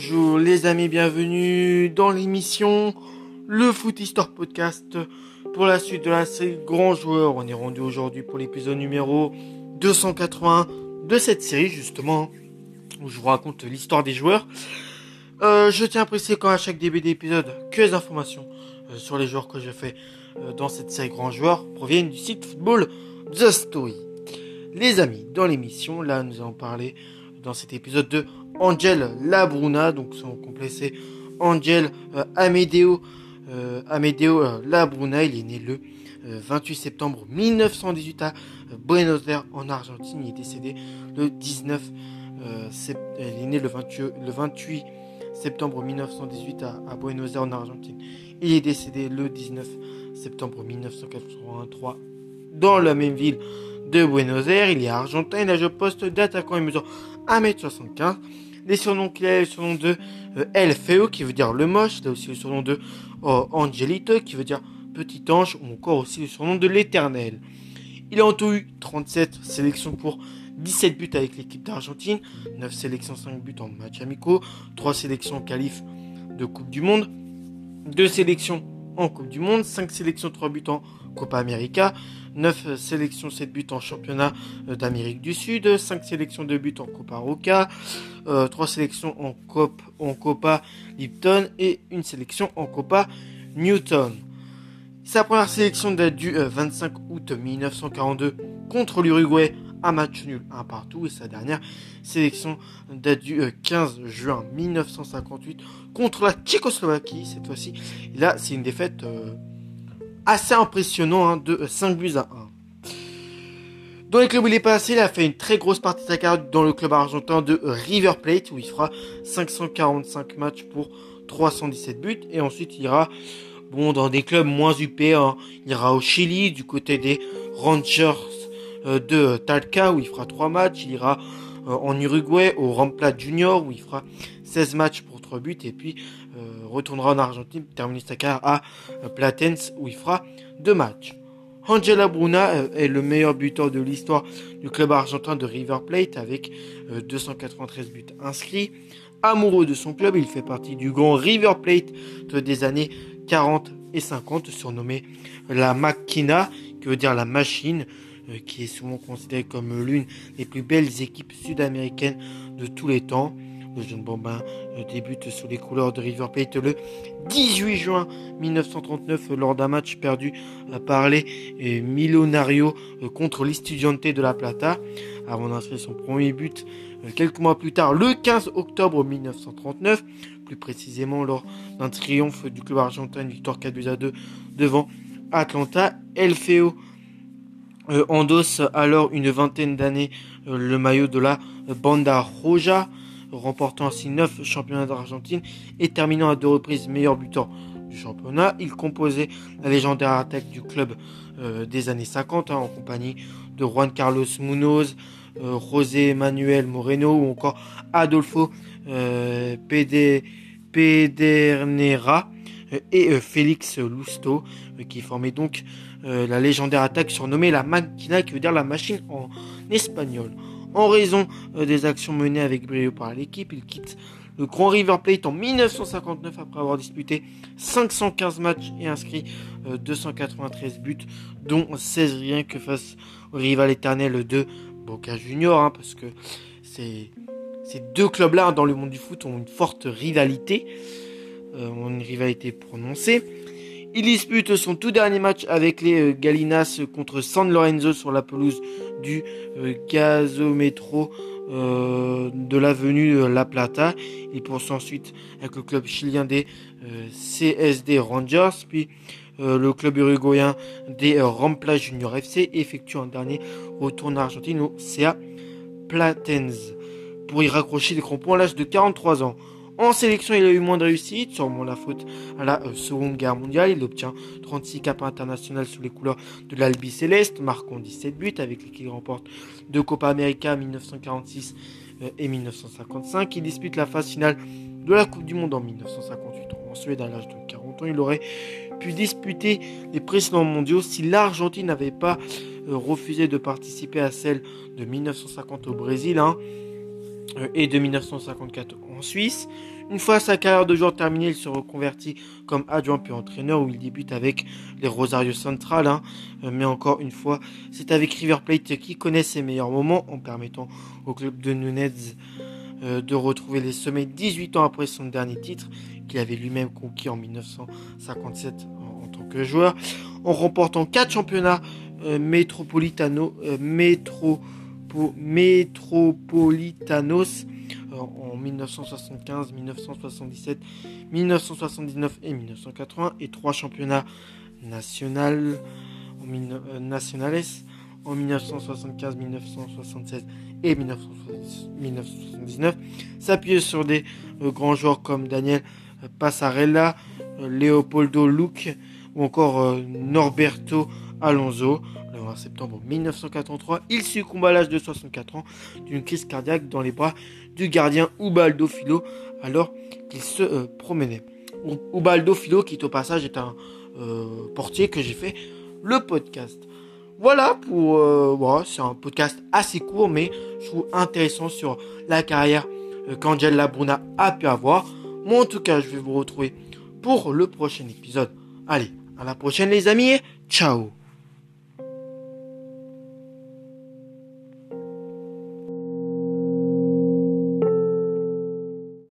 Bonjour les amis, bienvenue dans l'émission Le Foot Histoire Podcast pour la suite de la série Grand Joueur. On est rendu aujourd'hui pour l'épisode numéro 280 de cette série justement où je vous raconte l'histoire des joueurs. Euh, je tiens à préciser quand chaque début d'épisode que les informations euh, sur les joueurs que je fais euh, dans cette série Grand Joueur proviennent du site Football The Story. Les amis, dans l'émission, là nous allons parler dans cet épisode de Angel Labruna, donc son complet c'est Angel euh, Amedeo, euh, Amedeo euh, Labruna, il est né le 28 septembre 1918 à Buenos Aires en Argentine, il est décédé le 19 il est né le 28, septembre 1918 à, Buenos Aires en Argentine. Il est décédé le 19 septembre 1983 dans la même ville de Buenos Aires. Il est argentin, il a le poste d'attaquant et mesure 1m75. Les surnoms qu'il a, le surnom de euh, El Feo, qui veut dire le moche. Il a aussi le surnom de oh, Angelito, qui veut dire petit ange, ou encore aussi le surnom de l'éternel. Il a en tout eu 37 sélections pour 17 buts avec l'équipe d'Argentine, 9 sélections, 5 buts en match amicaux, 3 sélections qualif de Coupe du Monde, 2 sélections en Coupe du Monde, 5 sélections, 3 buts en Copa América, 9 sélections, 7 buts en championnat euh, d'Amérique du Sud, 5 sélections de buts en Copa Roca, 3 euh, sélections en, Cop, en Copa Lipton et une sélection en Copa Newton. Sa première sélection date du 25 euh, août 1942 contre l'Uruguay, un match nul, un partout, et sa dernière sélection date du 15 juin 1958 contre la Tchécoslovaquie cette fois-ci. Là, c'est une défaite assez impressionnant hein, de 5 buts à 1. Dans les clubs où il est passé, il a fait une très grosse partie de sa carrière dans le club argentin de River Plate où il fera 545 matchs pour 317 buts et ensuite il ira bon dans des clubs moins UP, hein. il ira au Chili du côté des Rangers euh, de Talca où il fera 3 matchs, il ira euh, en Uruguay au Rampla Junior où il fera 16 matchs pour 3 buts et puis euh, retournera en Argentine terminer sa carrière à euh, Platense où il fera deux matchs. Angela Bruna euh, est le meilleur buteur de l'histoire du club argentin de River Plate avec 293 buts inscrits. Amoureux de son club, il fait partie du grand River Plate des années 40 et 50, surnommé la Machina, qui veut dire la machine, qui est souvent considérée comme l'une des plus belles équipes sud-américaines de tous les temps. Le jeune bambin euh, débute sous les couleurs de River Plate le 18 juin 1939 lors d'un match perdu par les euh, Millonario euh, contre l'Estudiante de la Plata avant d'inscrire son premier but quelques mois plus tard le 15 octobre 1939 plus précisément lors d'un triomphe du club argentin victoire 4 buts à 2 devant Atlanta El Feo endosse alors une vingtaine d'années le maillot de la Banda Roja remportant ainsi 9 championnats d'Argentine et terminant à deux reprises meilleur buteur du championnat. Il composait la légendaire attaque du club euh, des années 50 hein, en compagnie de Juan Carlos Munoz, euh, José Manuel Moreno ou encore Adolfo euh, Pedernera et Félix Lusto qui formaient donc la légendaire attaque surnommée la Máquina qui veut dire la machine en espagnol. En raison euh, des actions menées avec brio par l'équipe, il quitte le Grand River Plate en 1959 après avoir disputé 515 matchs et inscrit 293 euh, buts, dont 16 rien que face au rival éternel de Boca Junior, hein, parce que ces, deux clubs-là dans le monde du foot ont une forte rivalité, euh, une rivalité prononcée. Il dispute son tout dernier match avec les euh, Galinas contre San Lorenzo sur la pelouse du euh, Gazometro euh, de l'avenue La Plata. Il poursuit ensuite avec le club chilien des CSD Rangers, puis le club uruguayen des Rampla Junior FC effectue un dernier retour en Argentine au CA Platense pour y raccrocher des crampons à l'âge de 43 ans. En sélection, il a eu moins de réussite, sûrement la faute à la euh, Seconde Guerre mondiale. Il obtient 36 caps internationales sous les couleurs de l'Albi Céleste, marquant 17 buts avec lesquels il remporte deux Copa América 1946 euh, et 1955. Il dispute la phase finale de la Coupe du Monde en 1958 en Suède à l'âge de 40 ans. Il aurait pu disputer les précédents mondiaux si l'Argentine n'avait pas euh, refusé de participer à celle de 1950 au Brésil. Hein. Et de 1954 en Suisse. Une fois sa carrière de joueur terminée, il se reconvertit comme adjoint puis entraîneur où il débute avec les Rosario Central. Hein. Mais encore une fois, c'est avec River Plate qui connaît ses meilleurs moments en permettant au club de Nunez de retrouver les sommets 18 ans après son dernier titre qu'il avait lui-même conquis en 1957 en, tant que joueur, en remportant 4 championnats euh, métropolitano, euh, métropolitanos euh, en 1975, 1977, 1979 et 1980 et 3 championnats en, nationales en 1975, 1976 et 1979, s'appuyait sur des grands joueurs comme Daniel Passarella, Leopoldo Luc ou encore Norberto Alonso. Le 20 septembre 1983, il succombe à l'âge de 64 ans d'une crise cardiaque dans les bras du gardien Ubaldo Filo alors qu'il se euh, promenait. Ubaldo Filo, qui au passage est un euh, portier que j'ai fait le podcast. Voilà pour... Euh, c'est un podcast assez court, mais je trouve intéressant sur la carrière qu'Angel Labruna a pu avoir. Moi, en tout cas, je vais vous retrouver pour le prochain épisode. Allez, à la prochaine les amis et ciao